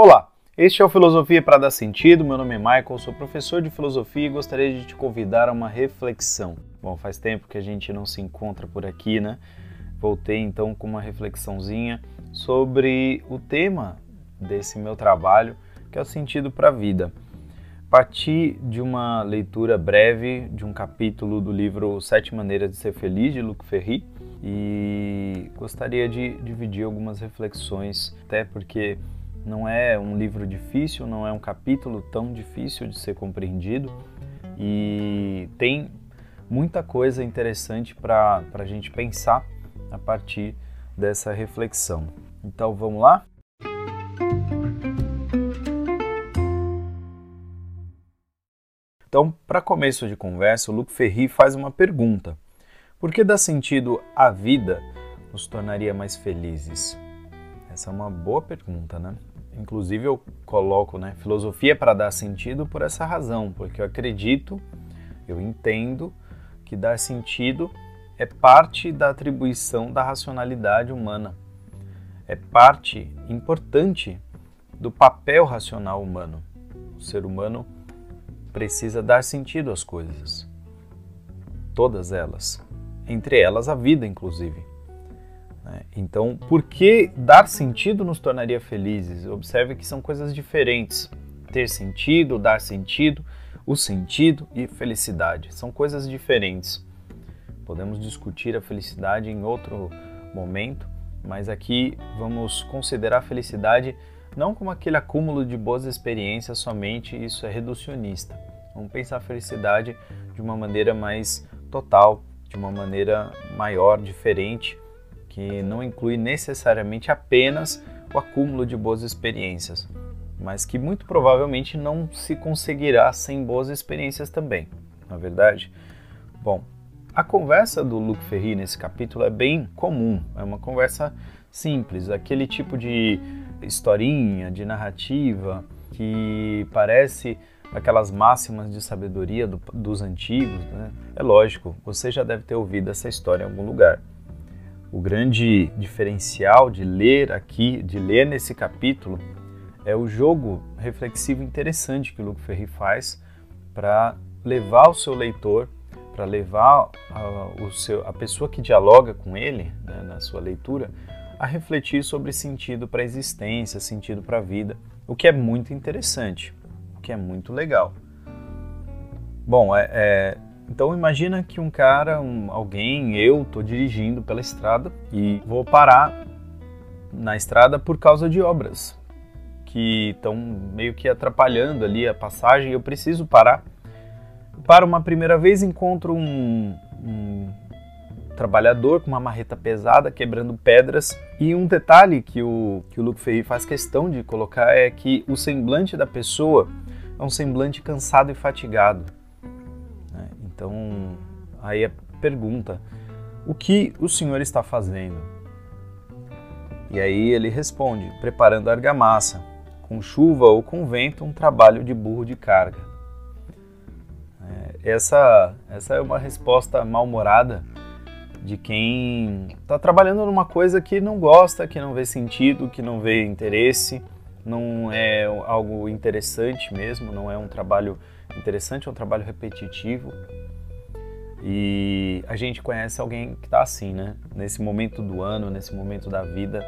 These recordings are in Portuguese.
Olá, este é o Filosofia para Dar Sentido. Meu nome é Michael, sou professor de filosofia e gostaria de te convidar a uma reflexão. Bom, faz tempo que a gente não se encontra por aqui, né? Voltei então com uma reflexãozinha sobre o tema desse meu trabalho, que é o sentido para a vida. Parti de uma leitura breve de um capítulo do livro Sete Maneiras de Ser Feliz, de Luc Ferry, e gostaria de dividir algumas reflexões, até porque não é um livro difícil, não é um capítulo tão difícil de ser compreendido e tem muita coisa interessante para a gente pensar a partir dessa reflexão. Então vamos lá? Então, para começo de conversa, o Luc Ferry faz uma pergunta: Por que dar sentido à vida nos tornaria mais felizes? Essa é uma boa pergunta, né? Inclusive eu coloco, né, filosofia para dar sentido por essa razão, porque eu acredito, eu entendo que dar sentido é parte da atribuição da racionalidade humana. É parte importante do papel racional humano. O ser humano precisa dar sentido às coisas. Todas elas. Entre elas a vida, inclusive. Né? Então, por que dar sentido nos tornaria felizes? Observe que são coisas diferentes. Ter sentido, dar sentido, o sentido e felicidade são coisas diferentes. Podemos discutir a felicidade em outro momento, mas aqui vamos considerar a felicidade não como aquele acúmulo de boas experiências somente, isso é reducionista. Vamos pensar a felicidade de uma maneira mais total, de uma maneira maior, diferente, que não inclui necessariamente apenas o acúmulo de boas experiências, mas que muito provavelmente não se conseguirá sem boas experiências também, na é verdade? Bom, a conversa do Luc Ferry nesse capítulo é bem comum, é uma conversa simples, aquele tipo de historinha, de narrativa que parece aquelas máximas de sabedoria do, dos antigos. Né? É lógico, você já deve ter ouvido essa história em algum lugar. O grande diferencial de ler aqui, de ler nesse capítulo, é o jogo reflexivo interessante que o Luc Ferry faz para levar o seu leitor, para levar a, o seu, a pessoa que dialoga com ele né, na sua leitura a refletir sobre sentido para a existência, sentido para a vida, o que é muito interessante, o que é muito legal. Bom, é, é então imagina que um cara, um, alguém, eu, estou dirigindo pela estrada e vou parar na estrada por causa de obras que estão meio que atrapalhando ali a passagem. Eu preciso parar. Para uma primeira vez encontro um, um trabalhador com uma marreta pesada quebrando pedras e um detalhe que o que o Luke Ferry faz questão de colocar é que o semblante da pessoa é um semblante cansado e fatigado então, aí a pergunta: o que o senhor está fazendo? E aí ele responde: preparando argamassa, com chuva ou com vento, um trabalho de burro de carga. É, essa, essa é uma resposta mal-humorada de quem está trabalhando numa coisa que não gosta, que não vê sentido, que não vê interesse, não é algo interessante mesmo, não é um trabalho interessante, é um trabalho repetitivo. E a gente conhece alguém que está assim, né? Nesse momento do ano, nesse momento da vida,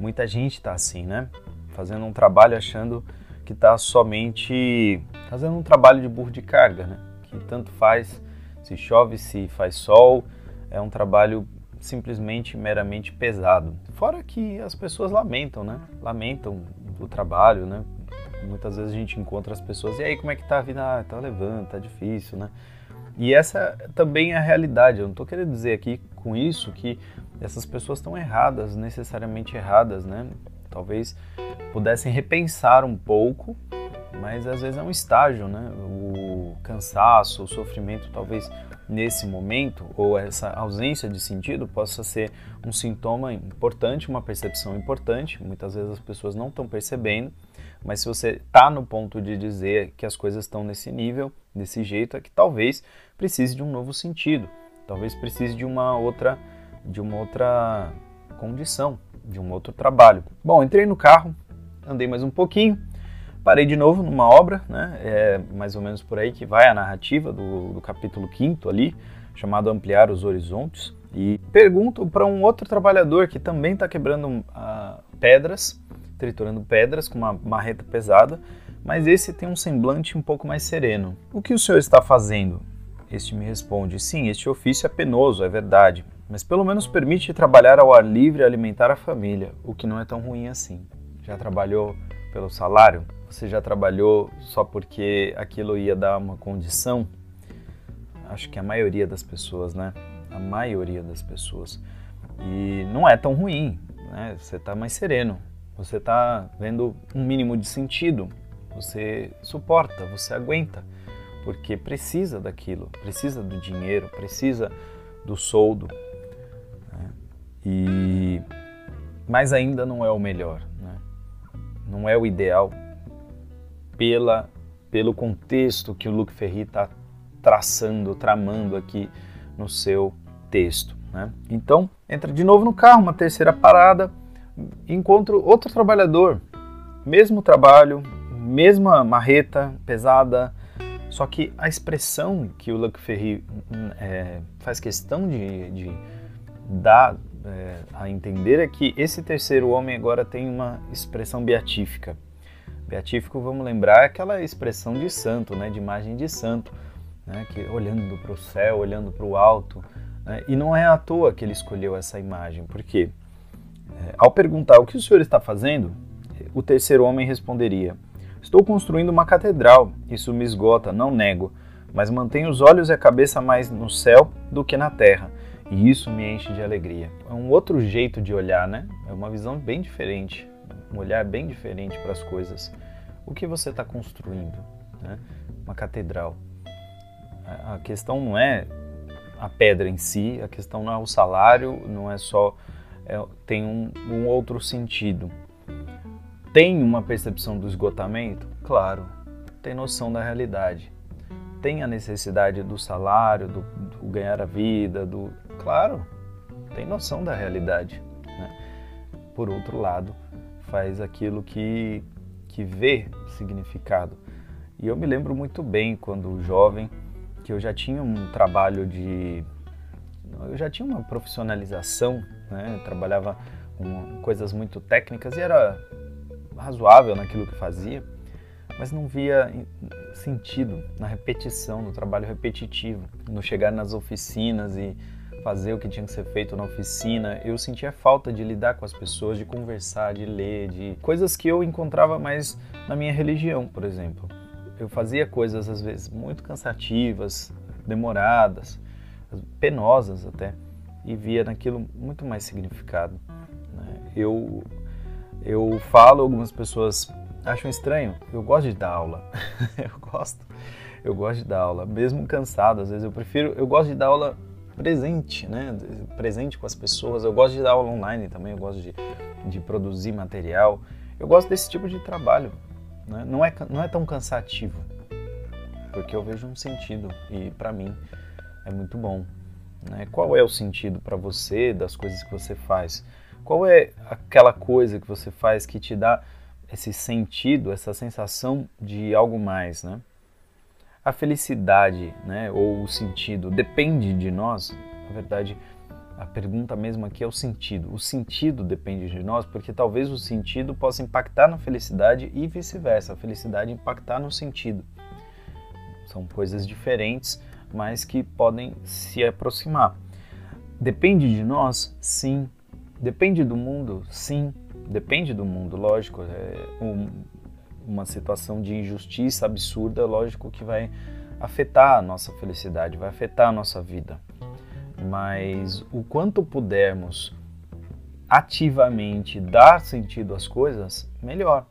muita gente está assim, né? Fazendo um trabalho achando que está somente fazendo um trabalho de burro de carga, né? Que tanto faz se chove, se faz sol, é um trabalho simplesmente meramente pesado. Fora que as pessoas lamentam, né? Lamentam do trabalho, né? Muitas vezes a gente encontra as pessoas e aí como é que tá a vida? Ah, tá levando, tá difícil, né? E essa também é a realidade. Eu não estou querendo dizer aqui com isso que essas pessoas estão erradas, necessariamente erradas, né? Talvez pudessem repensar um pouco, mas às vezes é um estágio, né? O cansaço, o sofrimento, talvez nesse momento, ou essa ausência de sentido, possa ser um sintoma importante, uma percepção importante. Muitas vezes as pessoas não estão percebendo, mas se você está no ponto de dizer que as coisas estão nesse nível, desse jeito, é que talvez precise de um novo sentido, talvez precise de uma outra, de uma outra condição, de um outro trabalho. Bom, entrei no carro, andei mais um pouquinho, parei de novo numa obra, né? É mais ou menos por aí que vai a narrativa do, do capítulo 5 ali, chamado Ampliar os Horizontes. E pergunto para um outro trabalhador que também está quebrando uh, pedras, triturando pedras com uma marreta pesada, mas esse tem um semblante um pouco mais sereno. O que o senhor está fazendo? Este me responde: Sim, este ofício é penoso, é verdade, mas pelo menos permite trabalhar ao ar livre e alimentar a família, o que não é tão ruim assim. Já trabalhou pelo salário? Você já trabalhou só porque aquilo ia dar uma condição? Acho que a maioria das pessoas, né? A maioria das pessoas. E não é tão ruim, né? Você está mais sereno, você está vendo um mínimo de sentido, você suporta, você aguenta porque precisa daquilo, precisa do dinheiro, precisa do soldo. Né? E mas ainda não é o melhor, né? não é o ideal pela pelo contexto que o Luc Ferry está traçando, tramando aqui no seu texto. Né? Então entra de novo no carro, uma terceira parada, encontro outro trabalhador, mesmo trabalho, mesma marreta pesada, só que a expressão que o Luc Ferry é, faz questão de, de dar é, a entender é que esse terceiro homem agora tem uma expressão beatífica. Beatífico, vamos lembrar, é aquela expressão de santo, né, de imagem de santo, né, que olhando para o céu, olhando para o alto. Né, e não é à toa que ele escolheu essa imagem, porque é, ao perguntar o que o senhor está fazendo, o terceiro homem responderia: Estou construindo uma catedral, isso me esgota, não nego, mas mantenho os olhos e a cabeça mais no céu do que na terra, e isso me enche de alegria. É um outro jeito de olhar, né? É uma visão bem diferente, um olhar bem diferente para as coisas. O que você está construindo? Né? Uma catedral. A questão não é a pedra em si, a questão não é o salário, não é só. É, tem um, um outro sentido tem uma percepção do esgotamento? Claro, tem noção da realidade. Tem a necessidade do salário, do, do ganhar a vida, do. Claro, tem noção da realidade. Né? Por outro lado, faz aquilo que, que vê significado. E eu me lembro muito bem quando jovem que eu já tinha um trabalho de. Eu já tinha uma profissionalização, né? Eu trabalhava com coisas muito técnicas e era razoável naquilo que fazia, mas não via sentido na repetição, no trabalho repetitivo, no chegar nas oficinas e fazer o que tinha que ser feito na oficina. Eu sentia falta de lidar com as pessoas, de conversar, de ler, de coisas que eu encontrava mais na minha religião, por exemplo. Eu fazia coisas às vezes muito cansativas, demoradas, penosas até, e via naquilo muito mais significado. Né? Eu eu falo, algumas pessoas acham estranho. Eu gosto de dar aula. eu gosto. Eu gosto de dar aula, mesmo cansado, às vezes eu prefiro, eu gosto de dar aula presente, né? Presente com as pessoas. Eu gosto de dar aula online também, eu gosto de, de produzir material. Eu gosto desse tipo de trabalho. Né? Não, é, não é tão cansativo, porque eu vejo um sentido e para mim é muito bom. Né? Qual é o sentido para você das coisas que você faz? Qual é aquela coisa que você faz que te dá esse sentido, essa sensação de algo mais, né? A felicidade, né, ou o sentido depende de nós. Na verdade, a pergunta mesmo aqui é o sentido. O sentido depende de nós, porque talvez o sentido possa impactar na felicidade e vice-versa, a felicidade impactar no sentido. São coisas diferentes, mas que podem se aproximar. Depende de nós? Sim, Depende do mundo? Sim, depende do mundo, lógico. É um, uma situação de injustiça absurda, lógico que vai afetar a nossa felicidade, vai afetar a nossa vida. Mas o quanto pudermos ativamente dar sentido às coisas, melhor.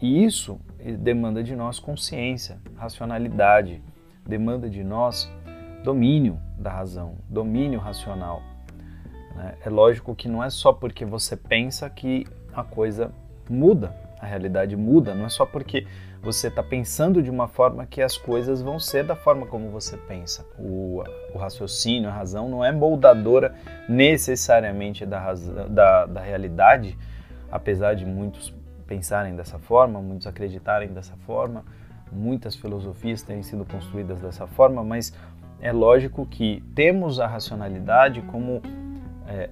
E isso demanda de nós consciência, racionalidade, demanda de nós domínio da razão, domínio racional. Né? É lógico que não é só porque você pensa que a coisa muda, a realidade muda, não é só porque você está pensando de uma forma que as coisas vão ser da forma como você pensa. O, o raciocínio, a razão não é moldadora necessariamente da, razão, da, da realidade, apesar de muitos pensarem dessa forma, muitos acreditarem dessa forma, muitas filosofias terem sido construídas dessa forma, mas é lógico que temos a racionalidade como é,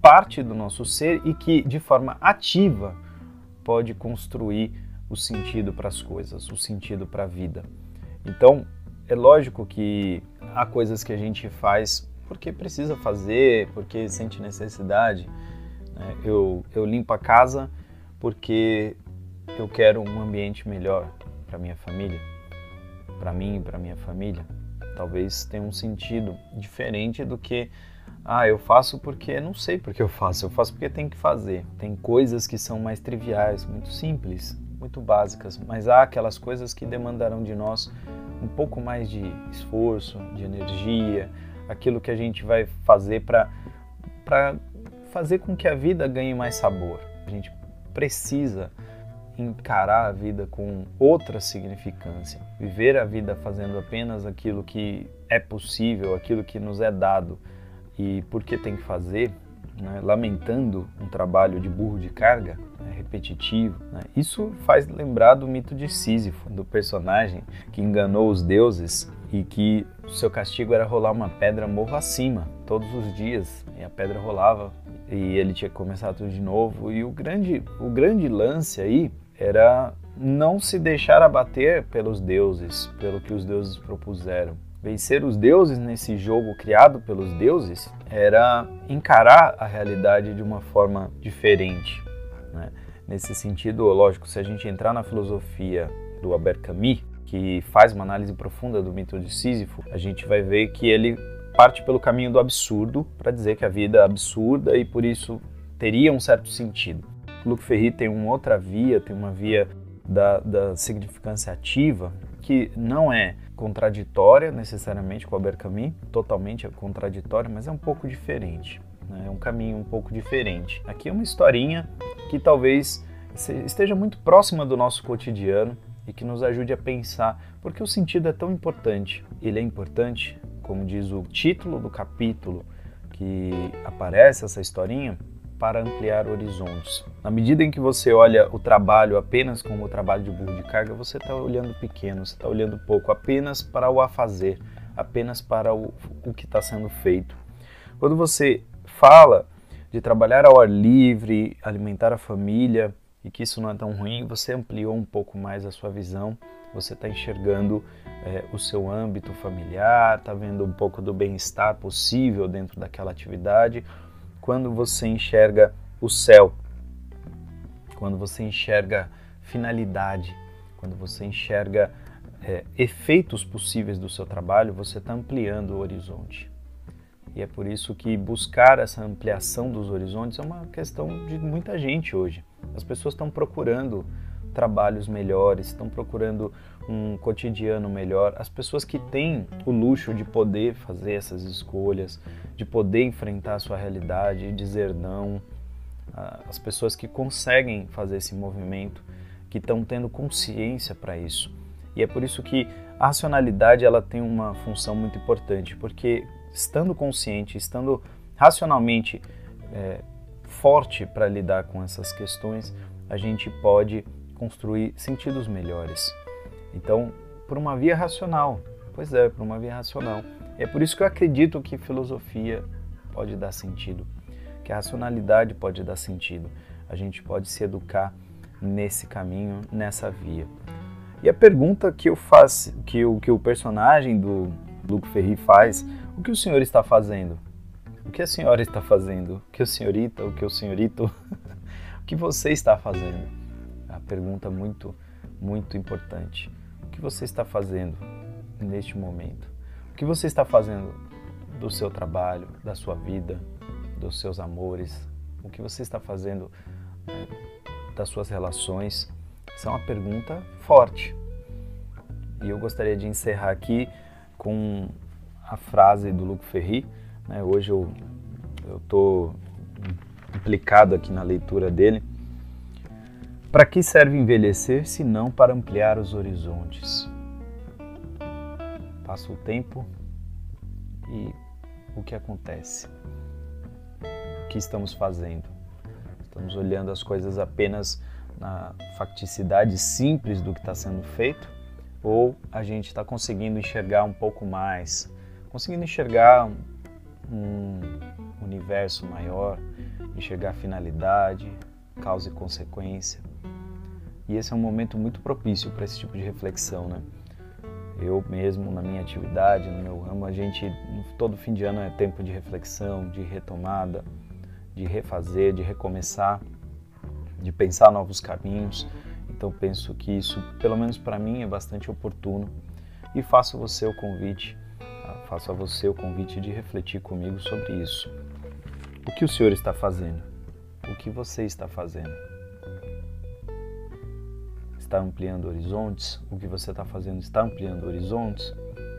parte do nosso ser e que de forma ativa pode construir o sentido para as coisas, o sentido para a vida. Então, é lógico que há coisas que a gente faz porque precisa fazer, porque sente necessidade. Né? Eu, eu limpo a casa porque eu quero um ambiente melhor para minha família, para mim e para minha família. Talvez tenha um sentido diferente do que ah, eu faço porque não sei porque eu faço, eu faço porque tem que fazer. Tem coisas que são mais triviais, muito simples, muito básicas, mas há aquelas coisas que demandarão de nós um pouco mais de esforço, de energia, aquilo que a gente vai fazer para fazer com que a vida ganhe mais sabor. A gente precisa encarar a vida com outra significância, viver a vida fazendo apenas aquilo que é possível, aquilo que nos é dado e porque tem que fazer, né, lamentando um trabalho de burro de carga, né, repetitivo. Né? Isso faz lembrar do mito de Sísifo, do personagem que enganou os deuses e que seu castigo era rolar uma pedra morro acima todos os dias e a pedra rolava e ele tinha que começar tudo de novo e o grande o grande lance aí era não se deixar abater pelos deuses, pelo que os deuses propuseram. Vencer os deuses nesse jogo criado pelos deuses era encarar a realidade de uma forma diferente. Né? Nesse sentido, lógico, se a gente entrar na filosofia do Albert Camus, que faz uma análise profunda do mito de Sísifo, a gente vai ver que ele parte pelo caminho do absurdo para dizer que a vida é absurda e por isso teria um certo sentido. Luc Ferry tem uma outra via, tem uma via da, da significância ativa que não é contraditória necessariamente com o Albert Camus, totalmente contraditória, mas é um pouco diferente. Né? É um caminho um pouco diferente. Aqui é uma historinha que talvez esteja muito próxima do nosso cotidiano e que nos ajude a pensar porque o sentido é tão importante. Ele é importante, como diz o título do capítulo que aparece essa historinha, para ampliar horizontes. Na medida em que você olha o trabalho apenas como o trabalho de burro de carga, você está olhando pequeno, você está olhando pouco, apenas para o a fazer, apenas para o, o que está sendo feito. Quando você fala de trabalhar ao ar livre, alimentar a família, e que isso não é tão ruim, você ampliou um pouco mais a sua visão, você está enxergando é, o seu âmbito familiar, está vendo um pouco do bem-estar possível dentro daquela atividade. Quando você enxerga o céu, quando você enxerga finalidade, quando você enxerga é, efeitos possíveis do seu trabalho, você está ampliando o horizonte. E é por isso que buscar essa ampliação dos horizontes é uma questão de muita gente hoje. As pessoas estão procurando trabalhos melhores, estão procurando um cotidiano melhor. As pessoas que têm o luxo de poder fazer essas escolhas, de poder enfrentar a sua realidade e dizer não, as pessoas que conseguem fazer esse movimento, que estão tendo consciência para isso. E é por isso que a racionalidade ela tem uma função muito importante, porque estando consciente, estando racionalmente é, forte para lidar com essas questões, a gente pode construir sentidos melhores. Então, por uma via racional, pois é, por uma via racional. é por isso que eu acredito que filosofia pode dar sentido, que a racionalidade pode dar sentido. A gente pode se educar nesse caminho, nessa via. E a pergunta que eu faço, que o, que o personagem do Luke Ferri faz, o que o senhor está fazendo? O que a senhora está fazendo? O que o senhorita, o que o senhorito? o que você está fazendo? Pergunta muito, muito importante. O que você está fazendo neste momento? O que você está fazendo do seu trabalho, da sua vida, dos seus amores? O que você está fazendo né, das suas relações? Essa é uma pergunta forte. E eu gostaria de encerrar aqui com a frase do Luc Ferry, né? Hoje eu estou implicado aqui na leitura dele. Para que serve envelhecer se não para ampliar os horizontes? Passa o tempo e o que acontece? O que estamos fazendo? Estamos olhando as coisas apenas na facticidade simples do que está sendo feito, ou a gente está conseguindo enxergar um pouco mais, conseguindo enxergar um universo maior, enxergar finalidade, causa e consequência. E esse é um momento muito propício para esse tipo de reflexão, né? Eu mesmo, na minha atividade, no meu ramo, a gente, todo fim de ano é tempo de reflexão, de retomada, de refazer, de recomeçar, de pensar novos caminhos. Então penso que isso, pelo menos para mim, é bastante oportuno e faço você o convite, faço a você o convite de refletir comigo sobre isso. O que o Senhor está fazendo? O que você está fazendo? Está ampliando horizontes? O que você está fazendo está ampliando horizontes?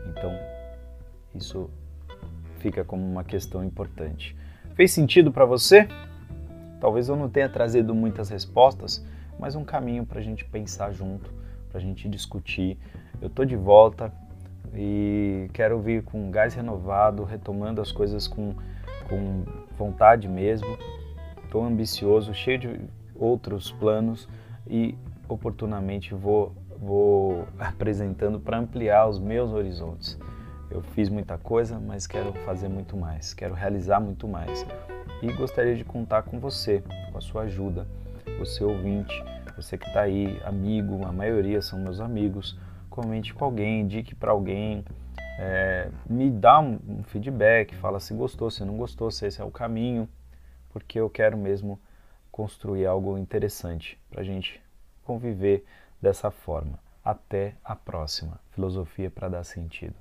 Então, isso fica como uma questão importante. Fez sentido para você? Talvez eu não tenha trazido muitas respostas, mas um caminho para a gente pensar junto, para a gente discutir. Eu estou de volta e quero vir com gás renovado, retomando as coisas com, com vontade mesmo. Estou ambicioso, cheio de outros planos e oportunamente vou, vou apresentando para ampliar os meus horizontes. Eu fiz muita coisa, mas quero fazer muito mais, quero realizar muito mais. E gostaria de contar com você, com a sua ajuda, você ouvinte, você que está aí, amigo, a maioria são meus amigos. Comente com alguém, indique para alguém, é, me dá um, um feedback, fala se gostou, se não gostou, se esse é o caminho, porque eu quero mesmo construir algo interessante para a gente conviver dessa forma. Até a próxima. Filosofia para dar sentido.